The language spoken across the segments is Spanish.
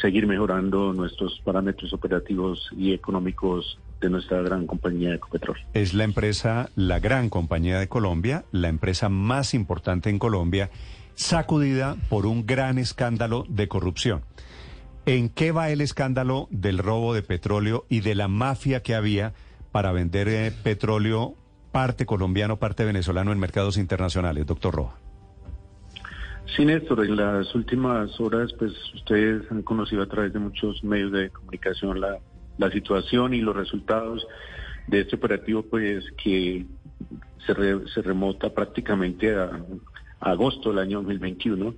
seguir mejorando nuestros parámetros operativos y económicos de nuestra gran compañía Ecopetrol. Es la empresa, la gran compañía de Colombia, la empresa más importante en Colombia, sacudida por un gran escándalo de corrupción. ¿En qué va el escándalo del robo de petróleo y de la mafia que había para vender eh, petróleo parte colombiano, parte venezolano en mercados internacionales, doctor Roa? Sí, Néstor, en las últimas horas, pues ustedes han conocido a través de muchos medios de comunicación la, la situación y los resultados de este operativo, pues que se, re- se remota prácticamente a, agosto del año 2021,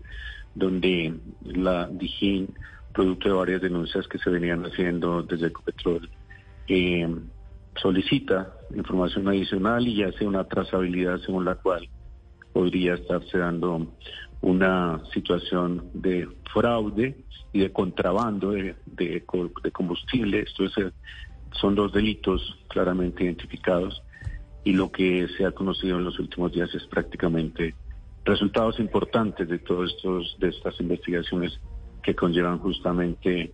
donde la Dijín, producto de varias denuncias que se venían haciendo desde Ecopetrol, eh, solicita información adicional y hace una trazabilidad según la cual podría estarse dando una situación de fraude y de contrabando de, de de combustible. Esto es, eh, son dos delitos claramente identificados y lo que se ha conocido en los últimos días es prácticamente resultados importantes de todos estos de estas investigaciones que conllevan justamente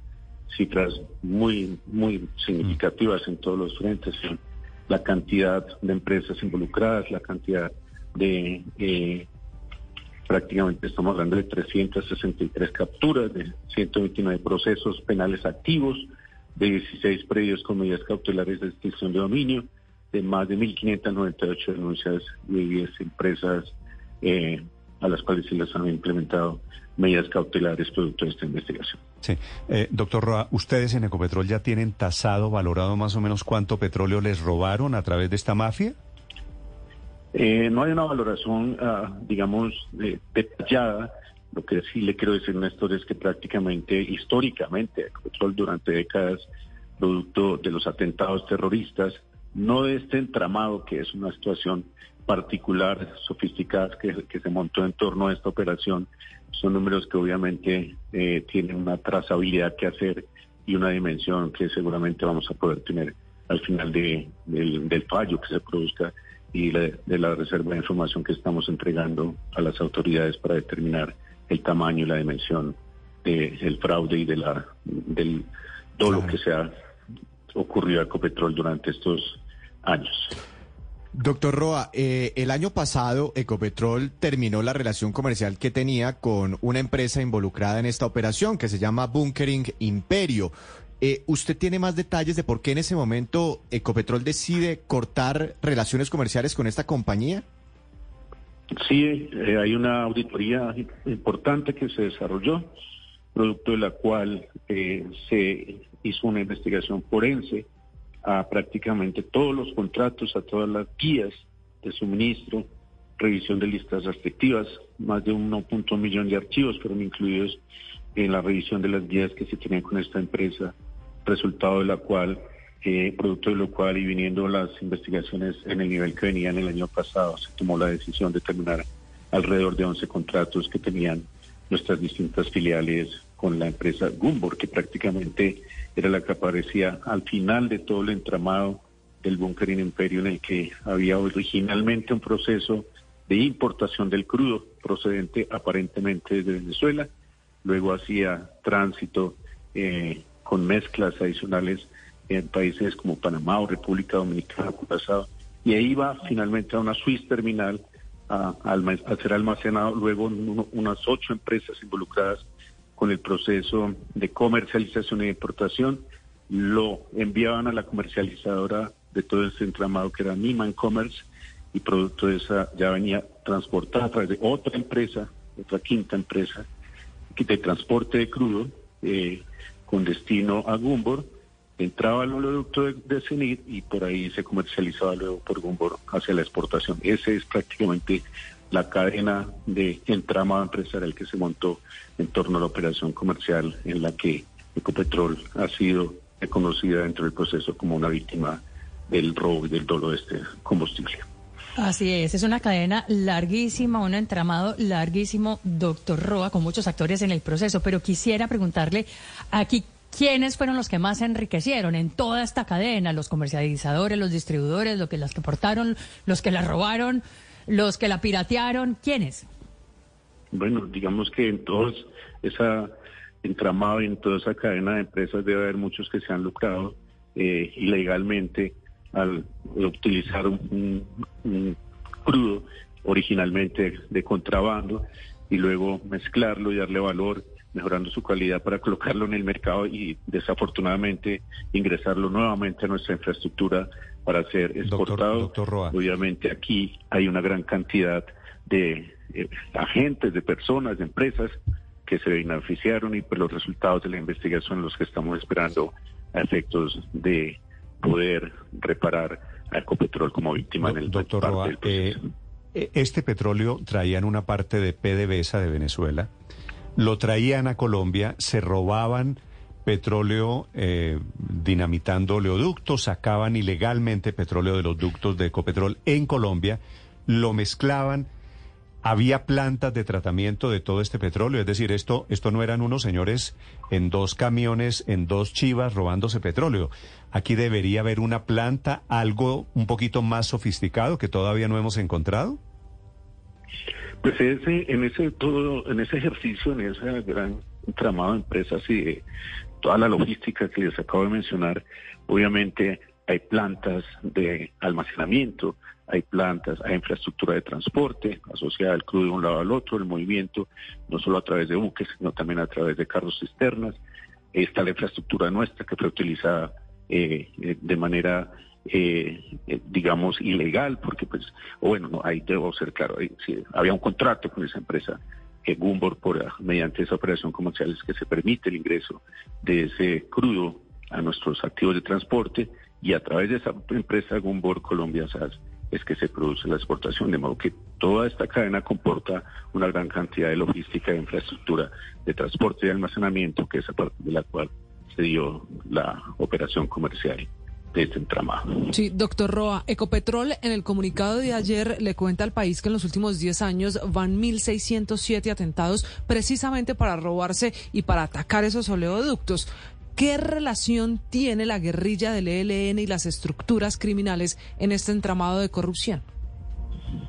cifras muy muy significativas en todos los frentes en la cantidad de empresas involucradas la cantidad de eh, prácticamente estamos hablando de 363 capturas de 129 procesos penales activos de 16 predios con medidas cautelares de extinción de dominio de más de 1.598 denuncias de 10 empresas eh, a las cuales se les han implementado medidas cautelares producto de esta investigación. Sí. Eh, doctor Roa, ¿ustedes en Ecopetrol ya tienen tasado, valorado más o menos cuánto petróleo les robaron a través de esta mafia? Eh, no hay una valoración, ah, digamos, de- detallada. Lo que sí le quiero decir, Néstor, es que prácticamente, históricamente, Ecopetrol durante décadas, producto de los atentados terroristas, no de este entramado, que es una situación particular, sofisticada, que, se montó en torno a esta operación, son números que obviamente eh, tienen una trazabilidad que hacer y una dimensión que seguramente vamos a poder tener al final de- del, del fallo que se produzca y la- de la reserva de información que estamos entregando a las autoridades para determinar el tamaño y la dimensión del fraude y de la del todo lo Claro. que se ha ocurrido a Ecopetrol durante estos años. Doctor Roa, eh, el año pasado Ecopetrol terminó la relación comercial que tenía con una empresa involucrada en esta operación que se llama Bunkering Imperio. Eh, ¿Usted tiene más detalles de por qué en ese momento Ecopetrol decide cortar relaciones comerciales con esta compañía? Sí, eh, hay una auditoría importante que se desarrolló, producto de la cual eh, se hizo una investigación forense a prácticamente todos los contratos, a todas las guías de suministro, revisión de listas restrictivas, más de 1.1 millón de archivos fueron incluidos en la revisión de las guías que se tenían con esta empresa, resultado de la cual, eh, producto de lo cual y viniendo las investigaciones en el nivel que venían el año pasado, se tomó la decisión de terminar alrededor de 11 contratos que tenían nuestras distintas filiales con la empresa Gumbor, que prácticamente era la que aparecía al final de todo el entramado del Bunkering Imperio en el que había originalmente un proceso de importación del crudo procedente aparentemente desde Venezuela, luego hacía tránsito eh, con mezclas adicionales en países como Panamá o República Dominicana, Curazao, y ahí va finalmente a una Swiss terminal a, a ser almacenado luego uno- unas ocho empresas involucradas con el proceso de comercialización e importación, lo enviaban a la comercializadora de todo ese entramado que era Niman Commerce y producto de esa ya venía transportada a través de otra empresa, otra quinta empresa de transporte de crudo eh, con destino a Gumbor entraba al oleoducto de, de Cenit y por ahí se comercializaba luego por Gumbor hacia la exportación. Ese es prácticamente la cadena de entramado empresarial que se montó en torno a la operación comercial en la que Ecopetrol ha sido reconocida dentro del proceso como una víctima del robo y del dolo de este combustible. Así es, es una cadena larguísima, un entramado larguísimo, doctor Roa, con muchos actores en el proceso, pero quisiera preguntarle aquí. ¿Quiénes fueron los que más se enriquecieron en toda esta cadena? Los comercializadores, los distribuidores, los que las que portaron, los que la robaron, los que la piratearon. ¿Quiénes? Bueno, digamos que en todos esa entramado y en toda esa cadena de empresas debe haber muchos que se han lucrado eh, ilegalmente al utilizar un, un, crudo originalmente de contrabando y luego mezclarlo y darle valor, mejorando su calidad para colocarlo en el mercado y desafortunadamente ingresarlo nuevamente a nuestra infraestructura para ser exportado. Doctor, doctor Obviamente aquí hay una gran cantidad de eh, agentes, de personas, de empresas que se beneficiaron y pues los resultados de la investigación los que estamos esperando a efectos de poder reparar a Ecopetrol como víctima en el doctor Roa, eh, este petróleo traían una parte de PDVSA de Venezuela, lo traían a Colombia, se robaban petróleo eh, dinamitando oleoductos, sacaban ilegalmente petróleo de los ductos de Ecopetrol en Colombia, lo mezclaban había plantas de tratamiento de todo este petróleo, es decir, esto, esto no eran unos señores en dos camiones, en dos chivas robándose petróleo. Aquí debería haber una planta, algo un poquito más sofisticado que todavía no hemos encontrado. Pues ese, en ese todo, en ese ejercicio, en ese gran tramado de empresas y toda la logística que les acabo de mencionar, obviamente hay plantas de almacenamiento, hay plantas, hay infraestructura de transporte asociada al crudo de un lado al otro, el movimiento, no solo a través de buques, sino también a través de carros cisternas. Está la infraestructura nuestra que fue utilizada eh, eh, de manera, eh, digamos, ilegal, porque pues, bueno, no, ahí debo ser claro, había un contrato con esa empresa que Gumbor, por, mediante esa operación comercial, es que se permite el ingreso de ese crudo a nuestros activos de transporte y a través de esa empresa Gumbor Colombia SAS es que se produce la exportación, de modo que toda esta cadena comporta una gran cantidad de logística, de infraestructura, de transporte y almacenamiento, que es a partir de la cual se dio la operación comercial de este entramado. Sí, doctor Roa, Ecopetrol en el comunicado de ayer le cuenta al país que en los últimos 10 años van 1.607 atentados precisamente para robarse y para atacar esos oleoductos. ¿Qué relación tiene la guerrilla del ELN y las estructuras criminales en este entramado de corrupción?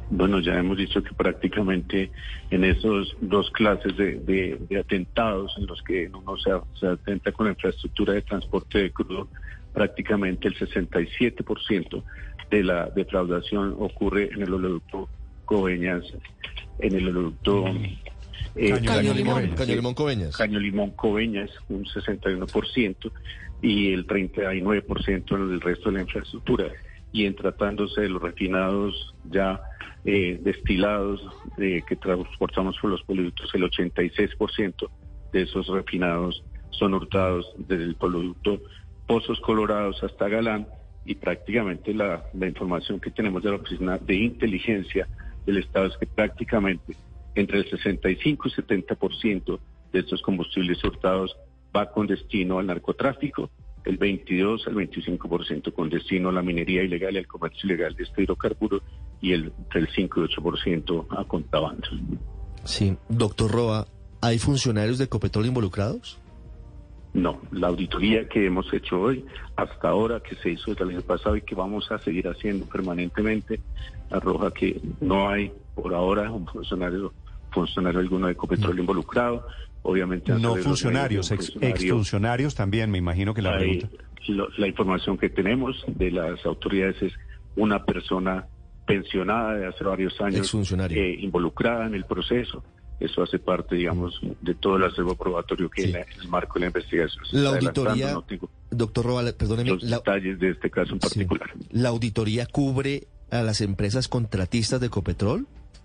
Bueno, ya hemos dicho que prácticamente en esos dos clases de, atentados en los que uno se, se, atenta con la infraestructura de transporte de crudo, prácticamente el 67% de la defraudación ocurre en el oleoducto Coveñas, en el oleoducto eh, Caño, Limón, Caño Limón Coveñas. Caño Limón Coveñas, un 61%, y el 39% en el resto de la infraestructura. Y en tratándose de los refinados ya eh, destilados eh, que transportamos por los productos, el 86% de esos refinados son hurtados desde el producto Pozos Colorados hasta Galán y prácticamente la, la información que tenemos de la Oficina de Inteligencia del Estado es que prácticamente entre el 65 y 70% de estos combustibles hurtados va con destino al narcotráfico, el 22 al 25% con destino a la minería ilegal y al comercio ilegal de este hidrocarburo y el, entre el 5 y 8% a contrabando. Sí, doctor Roa, ¿hay funcionarios de Ecopetrol involucrados? No, la auditoría que hemos hecho hoy, hasta ahora que se hizo desde el año pasado y que vamos a seguir haciendo permanentemente, arroja que no hay por ahora un funcionario funcionario alguno de Ecopetrol involucrado. Obviamente. No funcionarios, exfuncionarios también, me imagino que la pregunta. la información que tenemos de las autoridades es una persona pensionada de hace varios años eh, involucrada en el proceso. Eso hace parte, digamos, de todo el acervo probatorio que en, el marco de la investigación. La auditoría, doctor Robal, perdóneme. Los detalles de este caso en particular. ¿La auditoría cubre a las empresas contratistas de Ecopetrol?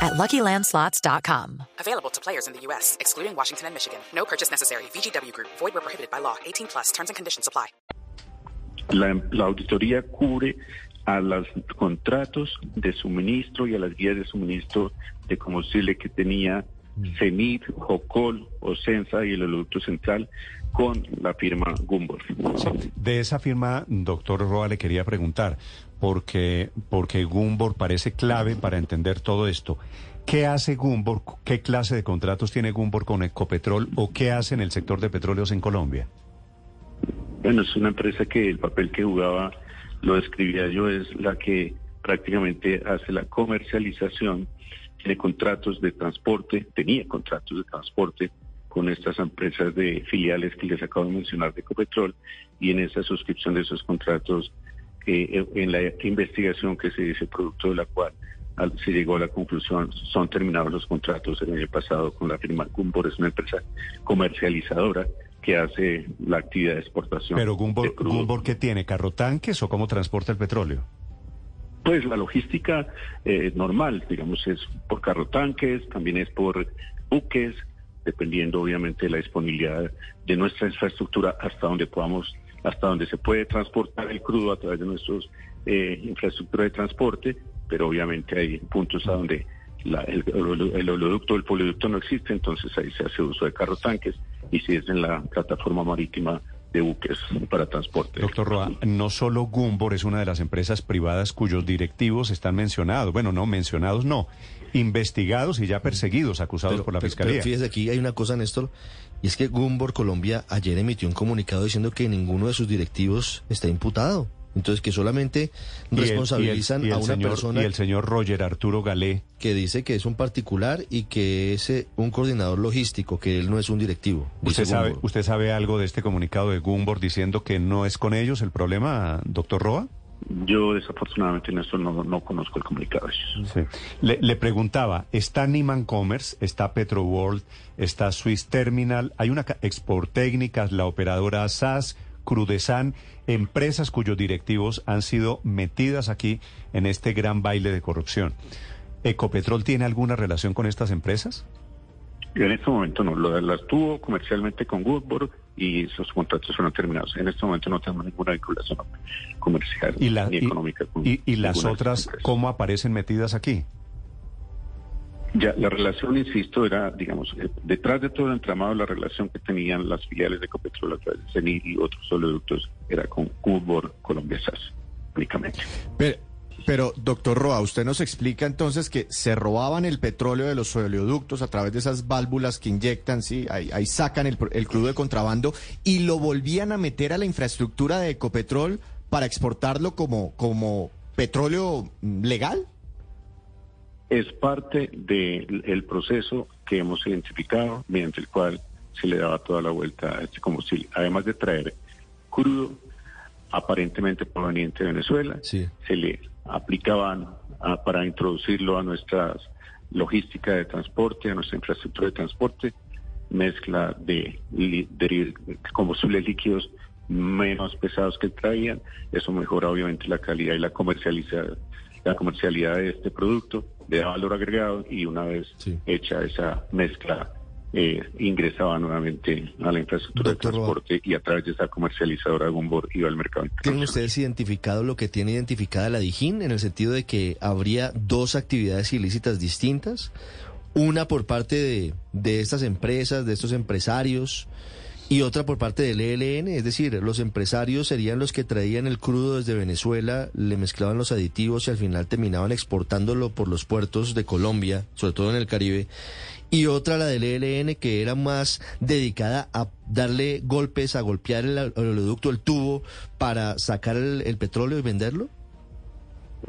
at LuckyLandSlots.com. Available to players in the U.S., excluding Washington and Michigan. No purchase necessary. VGW Group. Void where prohibited by law. 18 plus. Terms and conditions apply. La, la auditoría cubre a los contratos de suministro y a las guías de suministro de combustible que tenía CENIT, JOCOL, OCENSA y el oleoducto central con la firma Gumbor. De esa firma, doctor Roa, le quería preguntar, porque, porque Gumbor parece clave para entender todo esto. ¿Qué hace Gumbor? ¿Qué clase de contratos tiene Gumbor con Ecopetrol o qué hace en el sector de petróleos en Colombia? Bueno, es una empresa que el papel que jugaba, lo describía yo, es la que prácticamente hace la comercialización, tiene contratos de transporte, tenía contratos de transporte con estas empresas de filiales que les acabo de mencionar de Ecopetrol y en esa suscripción de esos contratos, eh, en la investigación que se dice producto de la cual al- se llegó a la conclusión, son terminados los contratos el año pasado con la firma Gumbor, es una empresa comercializadora que hace la actividad de exportación. Pero Gumbor. Gumbor ¿qué tiene? ¿Carro tanques o cómo transporta el petróleo? Pues la logística eh, normal, digamos, es por carro tanques, también es por buques, dependiendo obviamente de la disponibilidad de nuestra infraestructura hasta donde podamos, hasta donde se puede transportar el crudo a través de nuestra infraestructura de transporte, pero obviamente hay puntos a donde la- el, el, oleoducto el poliducto no existe, entonces ahí se hace uso de carro tanques y si es en la plataforma marítima de buques para transporte. Doctor Roa, no solo Gumbor es una de las empresas privadas cuyos directivos están mencionados. Bueno, no, mencionados no. Investigados y ya perseguidos, acusados Pero- por la pero- Fiscalía. pero fíjese, aquí hay una cosa, Néstor, y es que Gumbor Colombia ayer emitió un comunicado diciendo que ninguno de sus directivos está imputado. Entonces, que solamente Y el- responsabilizan y el- y el a una señor- persona Y el señor Roger Arturo Galé. que dice que es un particular y que es eh, un coordinador logístico, que él no es un directivo. ¿Usted sabe, Gumbor. ¿Usted sabe algo de este comunicado de Gumbor diciendo que no es con ellos el problema, doctor Roa? Yo desafortunadamente en esto no, no conozco el comunicado. Sí. Le, le preguntaba, está Niman Commerce, está Petro World, está Swiss Terminal, hay una Export Técnicas, la operadora SAS, Crudesan, empresas cuyos directivos han sido metidas aquí en este gran baile de corrupción. ¿Ecopetrol tiene alguna relación con estas empresas? En este momento no, las tuvo comercialmente con Woodward y esos contratos fueron terminados. En este momento no tenemos ninguna vinculación comercial ¿Y, la- ni y- económica con y- y las otras empresas. cómo aparecen metidas aquí? Ya, la relación, insisto, era, digamos, eh, detrás de todo el entramado, la relación que tenían las filiales de Ecopetrol a través de CENIR y otros oleoductos era con Woodward Colombia SAS, únicamente. Pero, pero, doctor Roa, usted nos explica entonces que se robaban el petróleo de los oleoductos a través de esas válvulas que inyectan, sí, ahí, ahí sacan el, el crudo de contrabando y lo volvían a meter a la infraestructura de Ecopetrol para exportarlo como, como petróleo legal. Es parte del proceso que hemos identificado mediante el cual se le daba toda la vuelta a este combustible. Además de traer crudo aparentemente proveniente de Venezuela, Sí. se le aplicaban para introducirlo a nuestra logística de transporte, a nuestra infraestructura de transporte, mezcla de, de combustibles líquidos menos pesados que traían. Eso mejora obviamente la calidad y la comercialización la comercialidad de este producto, le da valor agregado y una vez Sí. hecha esa mezcla eh, ingresaba nuevamente a la infraestructura Doctor de Roa. transporte y a través de esa comercializadora de Gumbor iba al mercado ¿Tienen ustedes identificado lo que tiene identificada la DIJÍN en el sentido de que habría dos actividades ilícitas distintas? Una por parte de, de estas empresas, de estos empresarios, y otra por parte del ELN, es decir, los empresarios serían los que traían el crudo desde Venezuela, le mezclaban los aditivos y al final terminaban exportándolo por los puertos de Colombia, sobre todo en el Caribe. Y otra, la del ELN, que era más dedicada a darle golpes, a golpear el, oleoducto, el tubo, para sacar el, el petróleo y venderlo.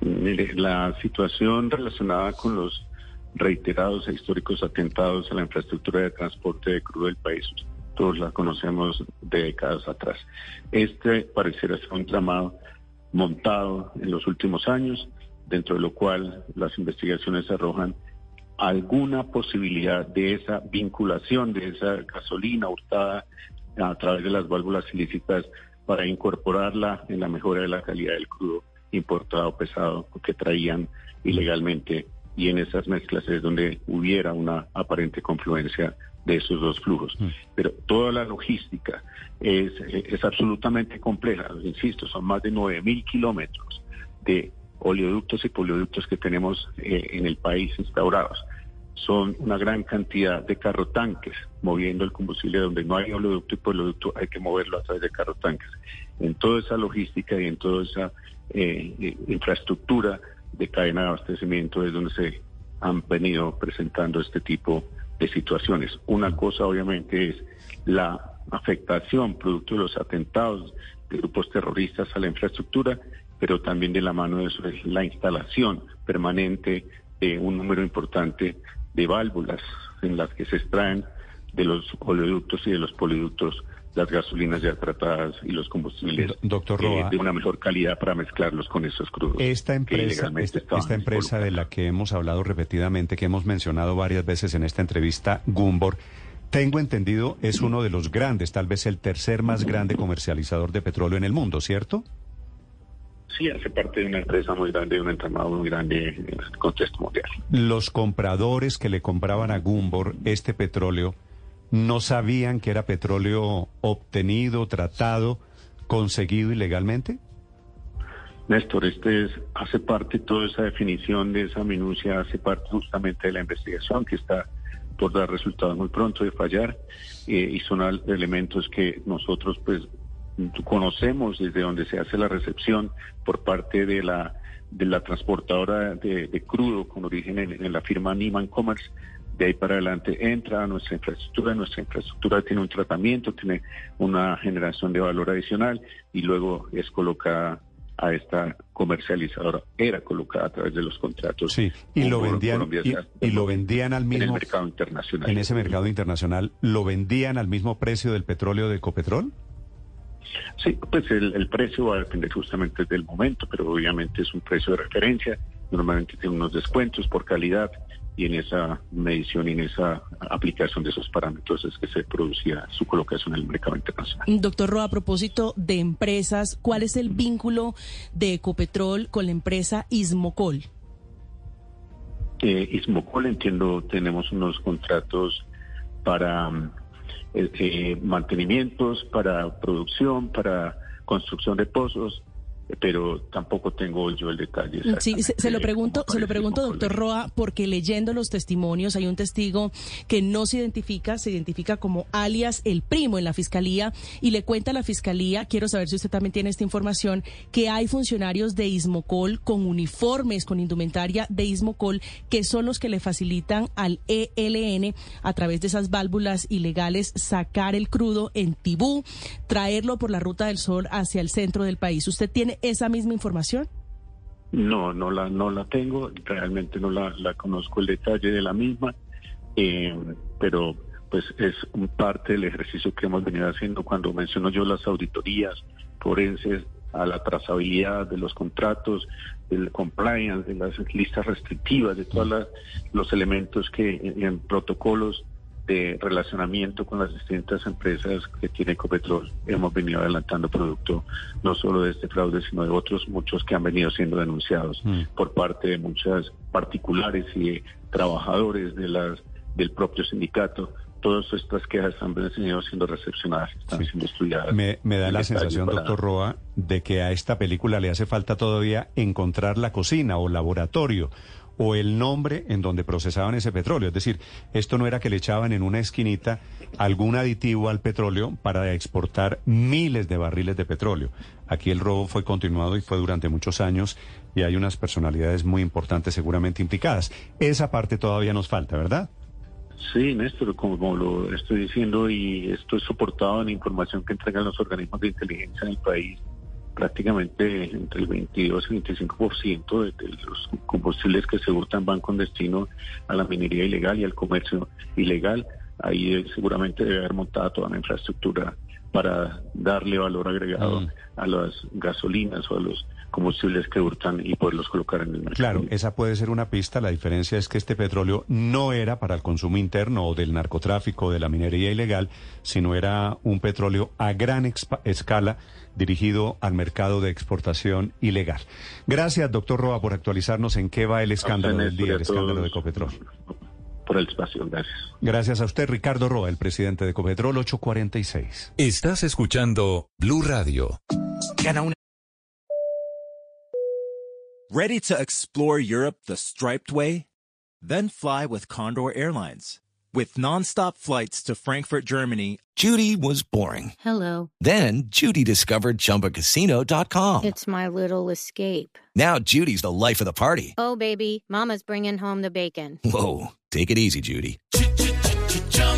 Mire, la situación relacionada con los reiterados e históricos atentados a la infraestructura de transporte de crudo del país, todos la conocemos de décadas atrás. Este pareciera ser un tramado montado en los últimos años, dentro de lo cual las investigaciones arrojan alguna posibilidad de esa vinculación de esa gasolina hurtada a través de las válvulas ilícitas para incorporarla en la mejora de la calidad del crudo importado pesado que traían ilegalmente y en esas mezclas es donde hubiera una aparente confluencia de esos dos flujos. Mm. Pero toda la logística es, es absolutamente compleja, insisto, son más de 9.000 kilómetros de oleoductos y polioductos que tenemos eh, en el país instaurados. Son una gran cantidad de carrotanques moviendo el combustible donde no hay oleoducto y polioducto hay que moverlo a través de carrotanques. En toda esa logística y en toda esa eh, eh, infraestructura de cadena de abastecimiento es donde se han venido presentando este tipo de situaciones. Una cosa obviamente es la afectación producto de los atentados de grupos terroristas a la infraestructura, pero también de la mano de eso es la instalación permanente de un número importante de válvulas en las que se extraen de los oleoductos y de los poliductos las gasolinas ya tratadas y los combustibles Doctor eh, de una mejor calidad para mezclarlos con esos crudos. Esta empresa, esta, esta empresa de la que hemos hablado repetidamente, que hemos mencionado varias veces en esta entrevista, Gumbor, tengo entendido, es uno de los grandes, tal vez el tercer más grande comercializador de petróleo en el mundo, ¿cierto? Sí, hace parte de una empresa muy grande, de un entramado muy grande en el contexto mundial. Los compradores que le compraban a Gumbor este petróleo, no sabían que era petróleo obtenido, tratado, conseguido ilegalmente? Néstor, este es, hace parte toda esa definición de esa minucia, hace parte justamente de la investigación que está por dar resultados muy pronto de fallar eh, y son elementos que nosotros pues conocemos desde donde se hace la recepción por parte de la de la transportadora de, crudo con origen en, la firma Niman Commerce de ahí para adelante entra a nuestra infraestructura, nuestra infraestructura tiene un tratamiento, tiene una generación de valor adicional y luego es colocada a esta comercializadora, era colocada a través de los contratos. Sí, y lo vendían y, lo vendían al mismo en el mercado internacional. En ese mercado internacional, ¿lo vendían al mismo precio del petróleo de Ecopetrol? Sí, pues el, el, precio va a depender justamente del momento, pero obviamente es un precio de referencia. Normalmente tiene unos descuentos por calidad y en esa medición y en esa aplicación de esos parámetros es que se producía su colocación en el mercado internacional. Doctor Roa, a propósito de empresas, ¿cuál es el vínculo de Ecopetrol con la empresa Ismocol? Eh, Ismocol, entiendo, tenemos unos contratos para eh, eh, mantenimientos, para producción, para construcción de pozos, pero tampoco tengo yo el detalle. Sí, se, lo pregunto, se lo pregunto, doctor Roa, porque leyendo los testimonios hay un testigo que no se identifica, se identifica como alias el primo en la fiscalía y le cuenta a la fiscalía, quiero saber si usted también tiene esta información, que hay funcionarios de Ismocol con uniformes, con indumentaria de Ismocol, que son los que le facilitan al ELN a través de esas válvulas ilegales sacar el crudo en Tibú, traerlo por la ruta del sol hacia el centro del país. ¿Usted tiene esa misma información? No, no la, no la tengo, realmente no la, conozco el detalle de la misma, eh, pero pues es un parte del ejercicio que hemos venido haciendo cuando menciono yo las auditorías forenses a la trazabilidad de los contratos, del compliance, de las listas restrictivas, de todos los elementos que en protocolos de relacionamiento con las distintas empresas que tiene Ecopetrol hemos venido adelantando producto no solo de este fraude, sino de otros muchos que han venido siendo denunciados mm. por parte de muchas particulares y trabajadores de las del propio sindicato. Todas estas quejas han venido siendo recepcionadas, están siendo estudiadas. Me, da la sensación, doctor Roa, de que a esta película le hace falta todavía encontrar la cocina o laboratorio o el nombre en donde procesaban ese petróleo. Es decir, esto no era que le echaban en una esquinita algún aditivo al petróleo para exportar miles de barriles de petróleo. Aquí el robo fue continuado y fue durante muchos años y hay unas personalidades muy importantes seguramente implicadas. Esa parte todavía nos falta, ¿verdad? Sí, Néstor, como lo estoy diciendo y esto es soportado en información que entregan los organismos de inteligencia en el país prácticamente entre el 22 y el 25% de, de los combustibles que se hurtan van con destino a la minería ilegal y al comercio ilegal. Ahí seguramente debe haber montado toda la infraestructura para darle valor agregado Mm. a las gasolinas o a los combustibles que hurtan y poderlos colocar en el mercado. Claro, esa puede ser una pista. La diferencia es que este petróleo no era para el consumo interno o del narcotráfico o de la minería ilegal, sino era un petróleo a gran escala dirigido al mercado de exportación ilegal. Gracias, doctor Roa, por actualizarnos en qué va el escándalo del día, el escándalo de Ecopetrol. Por el espacio, gracias. Gracias a usted, Ricardo Roa, el presidente de Ecopetrol 846. Estás escuchando Blue Radio. Gana una- Ready to explore Europe the striped way? Then fly with Condor Airlines. With nonstop flights to Frankfurt, Germany, Judy was boring. Hello. Then Judy discovered ChumbaCasino.com. It's my little escape. Now Judy's the life of the party. Oh, baby, Mama's bringing home the bacon. Whoa, take it easy, Judy.